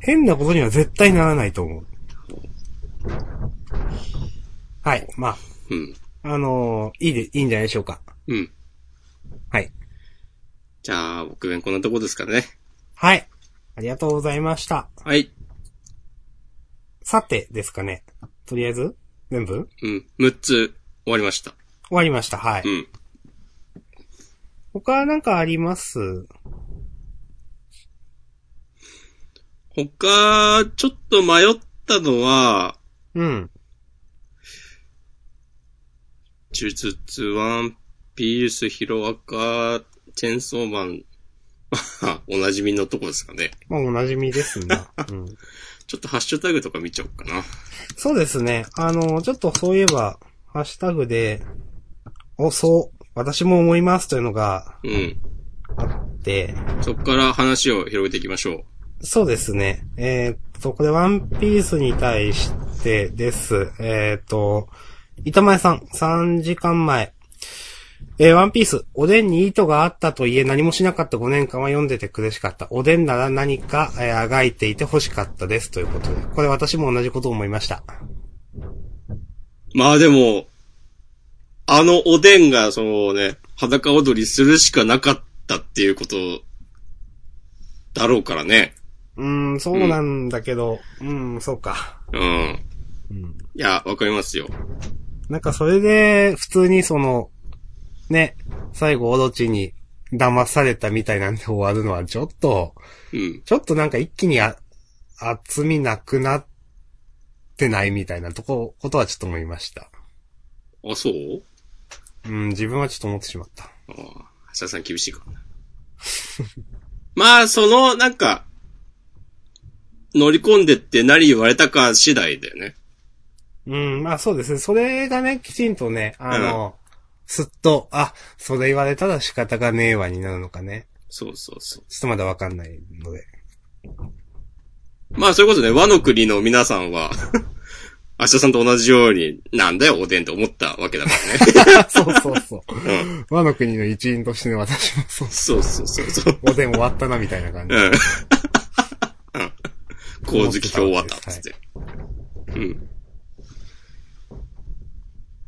変なことには絶対ならないと思う。はい、まあ、うん。あのーいいで、いいんじゃないでしょうか。うん。はい。じゃあ、僕弁こんなとこですからね。はい。ありがとうございました。はい。さて、ですかね。とりあえず全部？うん。6つ終わりました。終わりました。はい。うん。他なんかあります？他、ちょっと迷ったのは、うん。呪術、ワンピース、ヒロアカ、チェンソーマン、[LAUGHS] おなじみのとこですかね。まあ、お馴染みですな。[LAUGHS] うん。ちょっとハッシュタグとか見ちゃおうかな。そうですね。あの、ちょっとそういえば、ハッシュタグで、お、そう、私も思いますというのがうん。あって、そこから話を広げていきましょそうですね。えーっと、これワンピースに対してです。えーっと、板前さん、3時間前。えーワンピース、おでんに意図があったといえ何もしなかった5年間は読んでて苦しかった。おでんなら何か、えあがいていて欲しかったです。ということで。これ私も同じことを思いました。まあでも、あのおでんが、そのね、裸踊りするしかなかったっていうこと、だろうからね。うーん、そうなんだけど、うん、そうか。うん。うん。いや、わかりますよ。なんかそれで、普通にその、ね、最後オロチに騙されたみたいなんで終わるのはちょっと、うん。ちょっとなんか一気にあ、厚みなくなってないみたいなとこ、ことはちょっと思いました。あ、そう？うん、自分はちょっと思ってしまった。ああ、橋田さん厳しいかな。[LAUGHS] まあ、その、なんか、乗り込んでって何言われたか次第だよね。うん、まあそうですね。それがね、きちんとね、あの、すっと、あ、それ言われたら仕方がねえわになるのかね。そうそうそう。ちょっとまだわかんないので。まあそういうことね、和の国の皆さんは、[LAUGHS] 明日さんと同じように、なんだよ、おでんって思ったわけだからね。[LAUGHS] そうそうそう。うん。和の国の一員としてね、私もそう。そうそうそうそう。おでん終わったな、みたいな感じ。うん。光月今日終わったっつって。うん。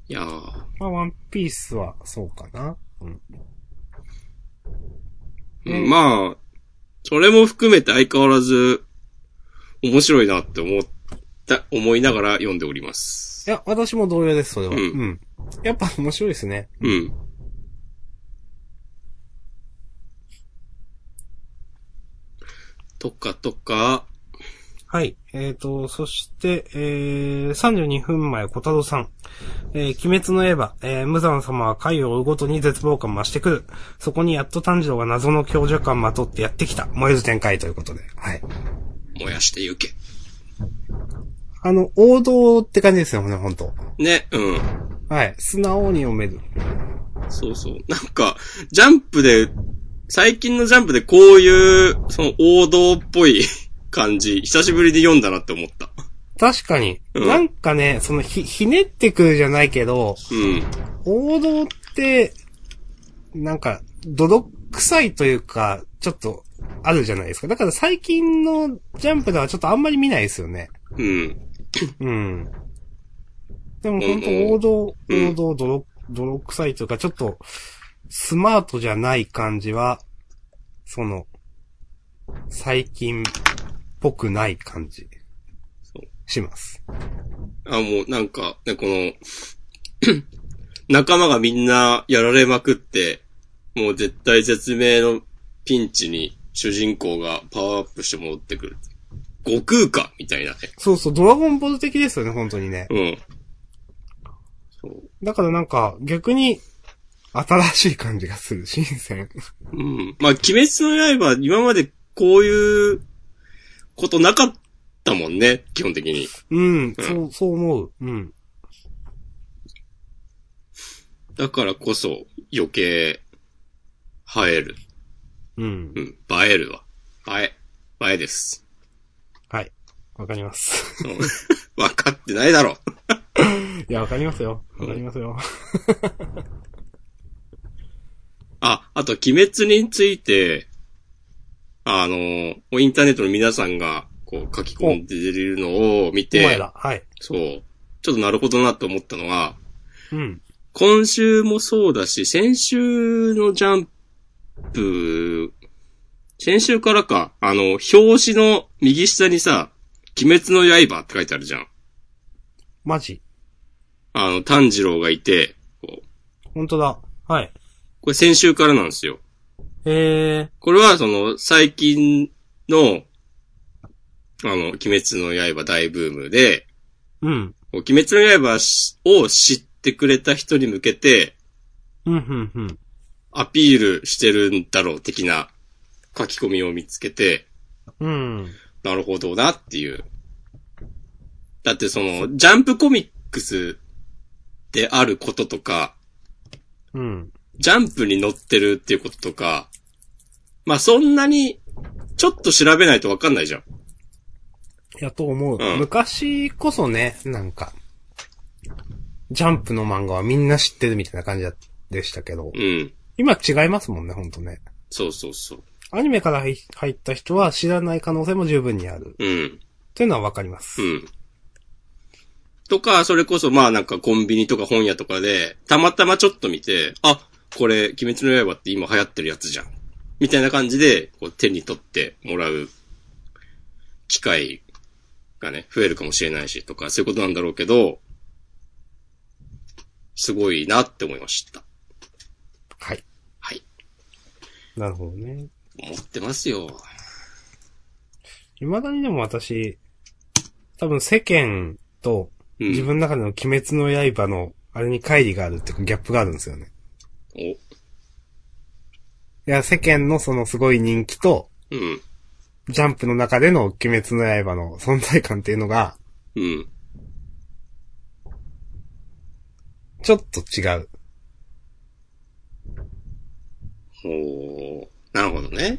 いやー、まあ、ワンピースはそうかな。うん。うんまあ、それも含めて相変わらず、面白いなって思った、思いながら読んでおりますい。や、私も同様です、それは。ううん。やっぱ面白いですね。うん。とかとか、はい。えっ、と、そして、えー、32分前、小太郎さん。えー、鬼滅の刃、えー、無惨様は回を追うごとに絶望感増してくる。そこにやっと炭治郎が謎の強者感まとってやってきた。燃えず展開ということで。はい。燃やしてゆけ。あの、王道って感じですよね、本当ね、うん。はい。素直に読める。そうそう。なんか、ジャンプで、最近のジャンプでこういう、その王道っぽい感じ、久しぶりに読んだなって思った。確かに。うんなんかね、そのひ、ひねってくるじゃないけど、うん。王道って、なんか、泥臭いというか、ちょっと、あるじゃないですか。だから最近のジャンプではちょっとあんまり見ないですよね。うん。うん。でも本うん当王道、うん王道、泥、泥臭いというか、ちょっと、スマートじゃない感じは、その、最近っぽくない感じそう。します。あ、もうなんか、ね、この、[CLEARS THROAT] 仲間がみんなやられまくって、もう絶対絶命のピンチに主人公がパワーアップして戻ってくる。悟空かみたいなね。そうそう、ドラゴンボール的ですよね、本当にね。うん。そう。だからなんか、逆に、新しい感じがする、新鮮。うん。まあ、鬼滅の刃、今までこういうことなかったもんね、基本的に。うん、そう、そう思う。うん。だからこそ余計映える。うんう。ん。映えるわ。映え。映えです。はい。わかります。うん分かってないだろ。[LAUGHS] いや、わかりますよ。わかりますよ。あ、あと、鬼滅について、あの、インターネットの皆さんが、こう、書き込んでるのを見て、お前ら。はい。そう、ちょっとなるほどなと思ったのが、うん。今週もそうだし、先週のジャンプ、先週からか、あの、表紙の右下にさ、鬼滅の刃って書いてあるじゃん。マジ？あの、炭治郎がいて、こう本当だ。はい。これ先週からなんですよ。えこれはその、最近の、あの、鬼滅の刃大ブームで、ー、うん。鬼滅の刃を知ってくれた人に向けて、うん、うん、うん。アピールしてるんだろう的な書き込みを見つけて、うん。なるほどなっていう。だってその、ジャンプコミックスであることとか、うん。ジャンプに載ってるっていうこととか、まあそんなに、ちょっと調べないとわかんないじゃん。やと思う。うん昔こそね、なんか、ジャンプの漫画はみんな知ってるみたいな感じでしたけど、うん。今違いますもんね、ほんとね。そうそうそう。アニメから入入った人は知らない可能性も十分にある。うん。っていうのはわかります。うん。とか、それこそまあなんかコンビニとか本屋とかで、たまたまちょっと見て、あ、これ、鬼滅の刃って今流行ってるやつじゃん。みたいな感じで、こう手に取ってもらう機会がね、増えるかもしれないし、とか、そういうことなんだろうけど、すごいなって思いました。はい。はい。なるほどね。思ってますよ。未だにでも私、多分世間とうん。自分の中での鬼滅の刃のあれに乖離があるってギャップがあるんですよね。お、いや、世間のそのすごい人気と、うん。ジャンプの中での鬼滅の刃の存在感っていうのが、うん。ちょっと違う。ほー。なるほどね。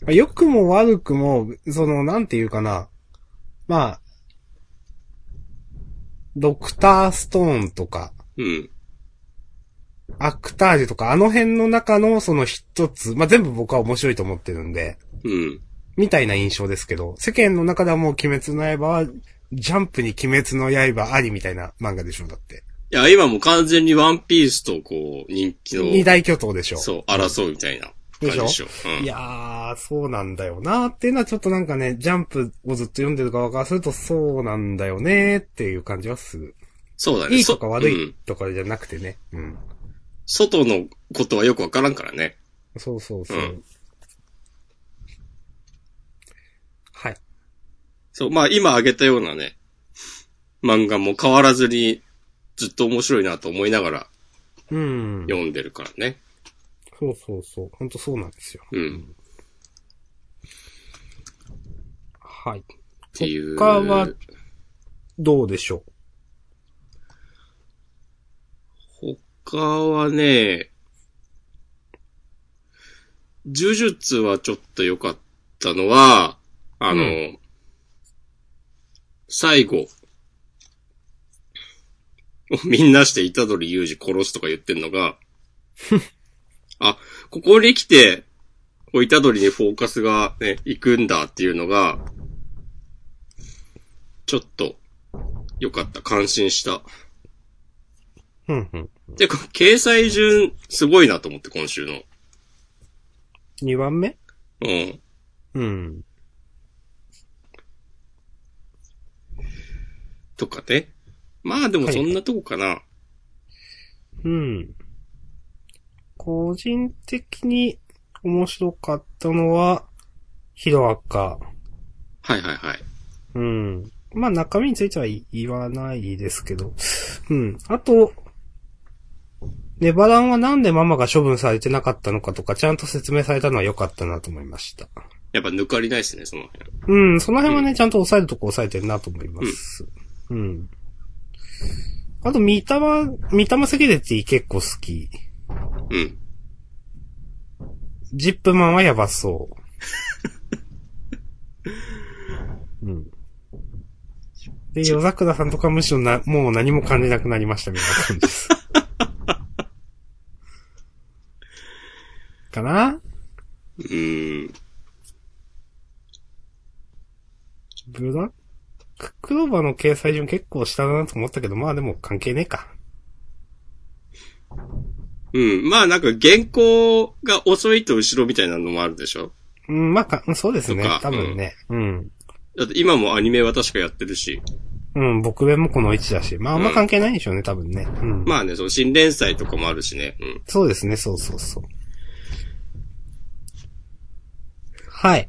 まあ良くも悪くも、その、なんていうかな。まあ、ドクターストーンとか、うん。アクタージュとか、あの辺の中のその一つ、まあ、全部僕は面白いと思ってるんで、うん。みたいな印象ですけど、世間の中ではもう鬼滅の刃は、ジャンプに鬼滅の刃ありみたいな漫画でしょ、だって。いや、今もう完全にワンピースとこう、人気の、二大巨頭でしょ。そう、争うみたいな感じでしょ。うん。いやー、そうなんだよなーっていうのはちょっとなんかね、ジャンプをずっと読んでる側からするとそうなんだよねーっていう感じはする。そうだね。いいとか悪いとかじゃなくてね。うん。外のことはよくわからんからね。そうそうそう。うんはい。そう、まあ今挙げたようなね、漫画も変わらずにずっと面白いなと思いながらうん。読んでるからね。そうそうそう。ほんとそうなんですよ。うん。はい。っていう。他はどうでしょ他はね、呪術はちょっと良かったのは、あの、う最後、みんなして虎取裕二殺すとか言ってんのが、[LAUGHS] あ、ここに来て、こう虎取にフォーカスがね、行くんだっていうのが、ちょっと、良かった。感心した。う。うんうん。で、この掲載順、すごいなと思って、今週の。2番目？うん。うん。とかね。まあでもそんなとこかな。うん。個人的に面白かったのは、ヒロアカ。はいはいはい。うん。まあ中身については言わないですけど。うん。あと、ネバランはなんでママが処分されてなかったのかとかちゃんと説明されたのは良かったなと思いました。やっぱ抜かりないですね、その辺。うん、その辺はね、ちゃんと抑えるとこ抑えてるなと思います。うん。あと、三玉、三玉セキュリティ結構好き。うん。ジップマンはやばそう。[LAUGHS] うん。で、夜桜さんとかむしろな、もう何も感じなくなりましたみたいな感じです。かな？うーん。ブラッククローバーの掲載順結構下だなと思ったけど、まあでも関係ねえか。うん。まあなんか原稿が遅いと後ろみたいなのもあるでしょ？うん、まあか、そうですね。多分ね。うん。だって今もアニメは確かやってるし。うん、僕弁もこの位置だし。まああんま関係ないんでしょうね、多分ね。うん。まあね、その新連載とかもあるしね。うん。そうですね、そうそうそう。はい。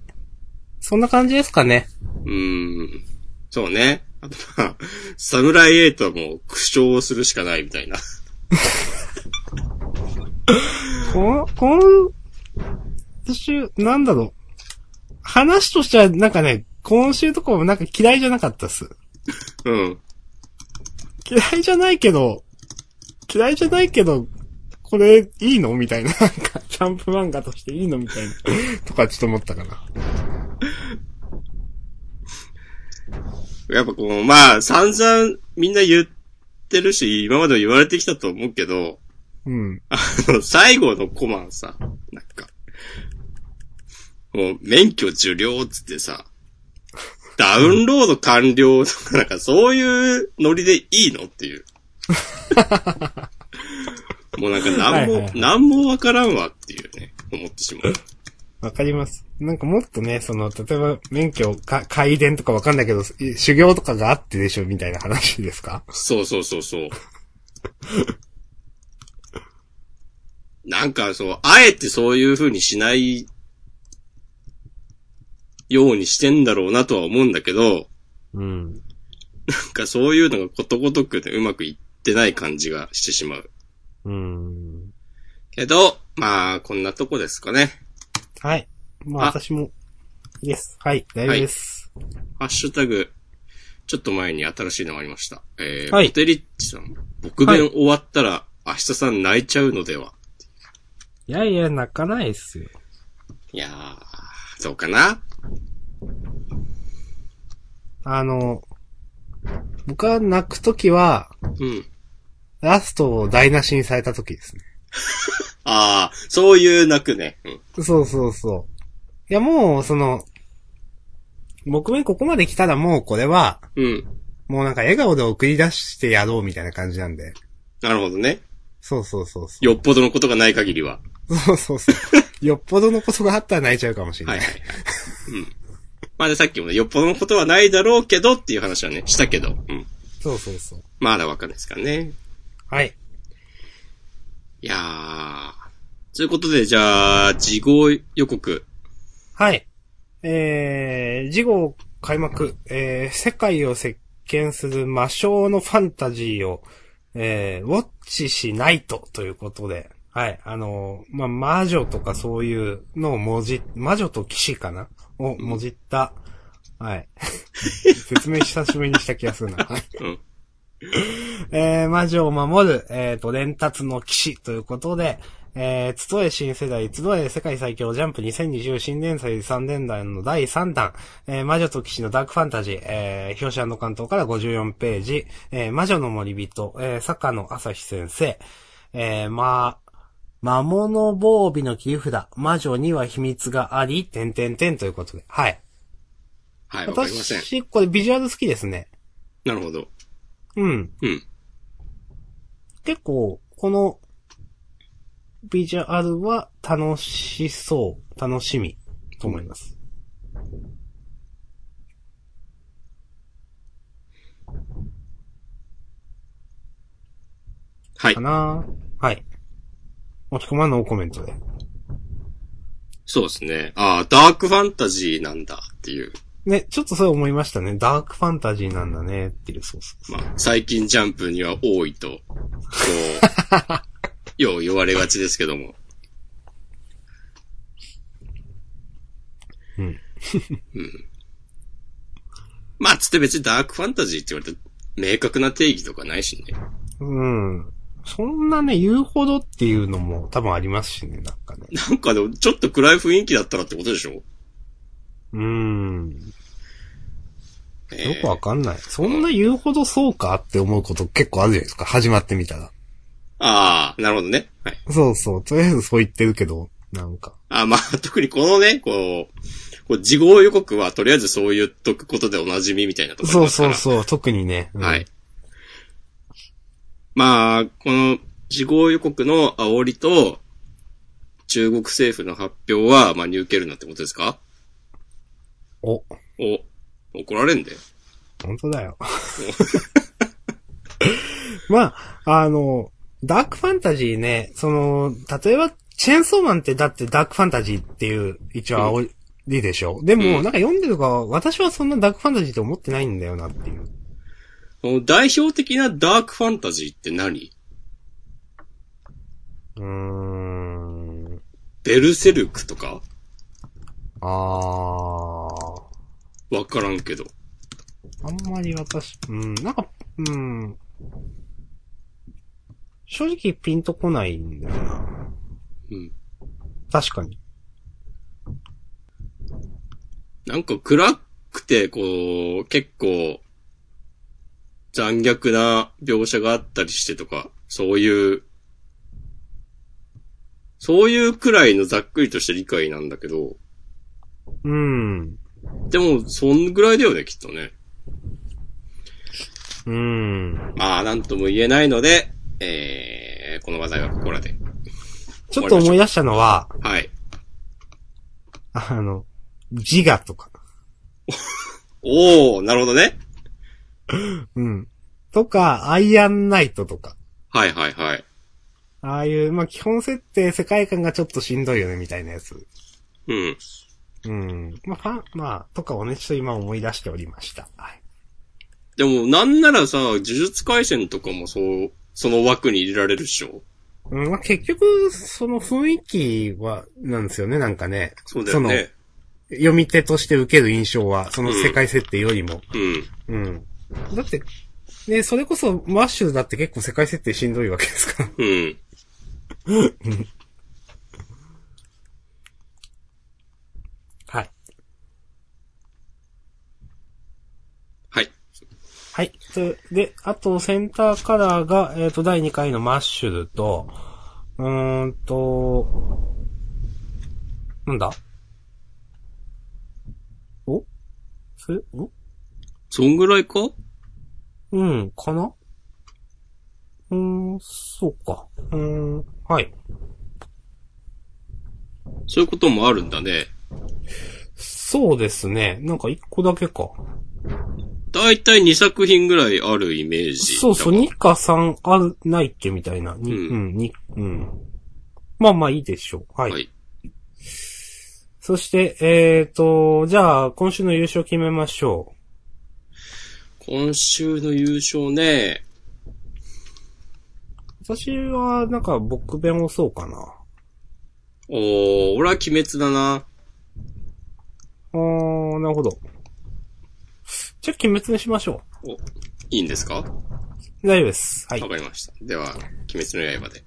そんな感じですかね。うーん。そうね。あとまあ、サムライエイトはもう苦笑をするしかないみたいな。[LAUGHS] こ、今週、なんだろう。話としては、なんかね、今週とかもなんか嫌いじゃなかったっす。うん。嫌いじゃないけど、嫌いじゃないけど、これ、いいの？みたいな。なんか、ジャンプ漫画としていいの？みたいな。とかちょっと思ったかな。やっぱこう、まあ、散々みんな言ってるし、今までも言われてきたと思うけど、うん。あの、最後のコマンさ、なんか、もう、免許受領っつってさ、ダウンロード完了とか、なんかそういうノリでいいの？っていう。[LAUGHS] もうなんか何も、はいはいはい何もわからんわっていうね、思ってしまう。わかります。なんかもっとね、その、例えば、免許か、改伝とかわかんないけど、修行とかがあってでしょみたいな話ですか？そうそうそうそう。[LAUGHS] なんかそう、あえてそういう風にしないようにしてんだろうなとは思うんだけど、うん。なんかそういうのがことごとくね、うまくいってない感じがしてしまう。うん。けど、まあ、こんなとこですかね。はい。まああ私も、です。はい、大丈夫です。ハッシュタグ、ちょっと前に新しいのがありました。えー、はいポテリッチさん。僕弁終わったら、明日さん泣いちゃうのでは？いやいや、泣かないっすよ。いやー、そうかなあの、僕は泣くときは、うん。ラストを台無しにされたときですね。[LAUGHS] あー、そういう泣くね。うん。そうそうそう。いや、もう、その、僕もここまで来たらもうこれは、うん。もうなんか笑顔で送り出してやろうみたいな感じなんで。なるほどね。そうそうそうそよっぽどのことがない限りは。う。そうそうそう。[LAUGHS] よっぽどのことがあったら泣いちゃうかもしれないはいはい。うん。まあでさっきもね、よっぽどのことはないだろうけどっていう話はね、したけど。うん。そうそうそう。まだわかんないですからね。はい。いやー。ということで、じゃあ、事後予告。はい。えー、次号開幕、えー、世界を席巻する魔性のファンタジーを、えー、ウォッチしないとということで、はい、あのーまあ、魔女とかそういうのを文字、魔女と騎士かな？を文字った、はい。[LAUGHS] 説明久しぶりにした気がするな。はいうん。[LAUGHS] えー、魔女を守る、えーと、伝達の騎士ということで、えー、集え新世代、集え世界最強ジャンプ2020新連載3年代の第3弾、えー、魔女と騎士のダークファンタジー、えー、表紙関東から54ページ、えー、魔女の森人、えー、坂野朝日先生、えー、ま、魔物防備の切り札、魔女には秘密があり、点々点ということで、はい。はい、わかりません。私、これビジュアル好きですね。なるほど。うん。うん。結構、この、ビジュアルは楽しそう、楽しみ、と思います。はいか。なはい。持ち込まんノーコメントで。そうですね。ああ、ダークファンタジーなんだっていう。ね、ちょっとそれ思いましたね。ダークファンタジーなんだね、っていう、そうそうそう。まあ、最近ジャンプには多いと、こう、[LAUGHS] よう言われがちですけども。うん。うん。まあ、つって別にダークファンタジーって言われて、明確な定義とかないしね。うん。そんなね、言うほどっていうのも多分ありますしね、なんかね。なんかでも、ちょっと暗い雰囲気だったらってことでしょうーん。えーよくわかんない。そんな言うほどそうかって思うこと結構あるじゃないですか。始まってみたら。ああ、なるほどね。はい。そうそう。とりあえずそう言ってるけど、なんか。あまあ、[LAUGHS] 特にこのね、こう、こう、事後予告はとりあえずそう言っとくことでおなじみみたいなところそう。そうそう。特にね。うんはい。。まあ、この事後予告の煽りと、中国政府の発表は、まあ、に受けるなってことですか？お、お、怒られんで。本当だよ。まあ、あの、ダークファンタジーね、その、例えば、チェーンソーマンってだってダークファンタジーっていう、一応煽りでしょ。でも、うんなんか読んでるか私はそんなダークファンタジーって思ってないんだよなっていう。代表的なダークファンタジーって何？うーん。ベルセルクとか？あー。わからんけど。あんまり私、うん、なんか、うん。正直ピンとこないんだよな。うん。確かに。なんか暗くて、こう、結構、残虐な描写があったりしてとか、そういう、そういうくらいのざっくりとした理解なんだけど、うん。でも、そんぐらいだよね、きっとね。うん。まあ、なんとも言えないので、えー、この話題はここらで。ちょっと思い出したのは、はい。あの、自我とか。[LAUGHS] おー、なるほどね。うん。とか、アイアンナイトとか。はいはいはい。ああいう、まあ、基本設定、世界観がちょっとしんどいよね、みたいなやつ。うん。うん。まあ、ファン、まあ、とかをね、ちょっと今思い出しておりました。はい。でも、なんならさ、呪術回戦とかもそう、その枠に入れられるっしょ？うん、まあ、結局、その雰囲気は、なんですよね、なんかね。そうだよね。読み手として受ける印象は、その世界設定よりも。うん。うん。だって、ね、それこそ、マッシュだって結構世界設定しんどいわけですから。うん。[LAUGHS] はい。はい。はい。で、であと、センターカラーが、えっ、と、第2回のマッシュルと、うーんと、なんだ？お？それ、お？そんぐらいか？うん、かな？うーん、そうか。うーん、はい。そういうこともあるんだね。そうですね。なんか一個だけか。だいたい2作品ぐらいあるイメージ。そうそう、2か3ある、ないっけみたいな。にうんうん、に、うん。まあまあいいでしょう。はい。はい。そして、えっ、と、じゃあ、今週の優勝決めましょ今週の優勝ね。う。私は、なんか、僕弁をそうかな。おー、俺は鬼滅だな。あー、なるほど。じゃあ、鬼滅にしましょお、いいんですか？わう。大丈夫です。はい。かりました。では、鬼滅の刃で。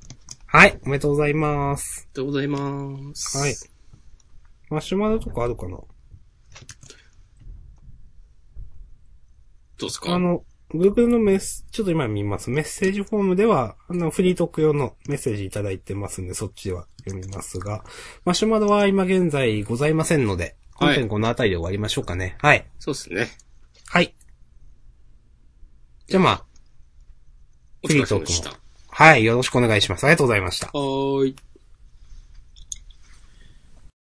はい、おめでとうございます。ありがとうございます。はい。マシュマロとかあるかな？どうですか？あの、Google のメス、ちょっと今見ます。メッセージフォームでは、あの、フリートーク用のメッセージいただいてますんで、そっちでは読みますが、マシュマロは今現在ございませんので、はい本編この辺りで終わりましょうかね。はい。そうですね。はい。じゃあまあ、お疲れ様でした。はい、よろしくお願いします。ありがとうございました。はーい。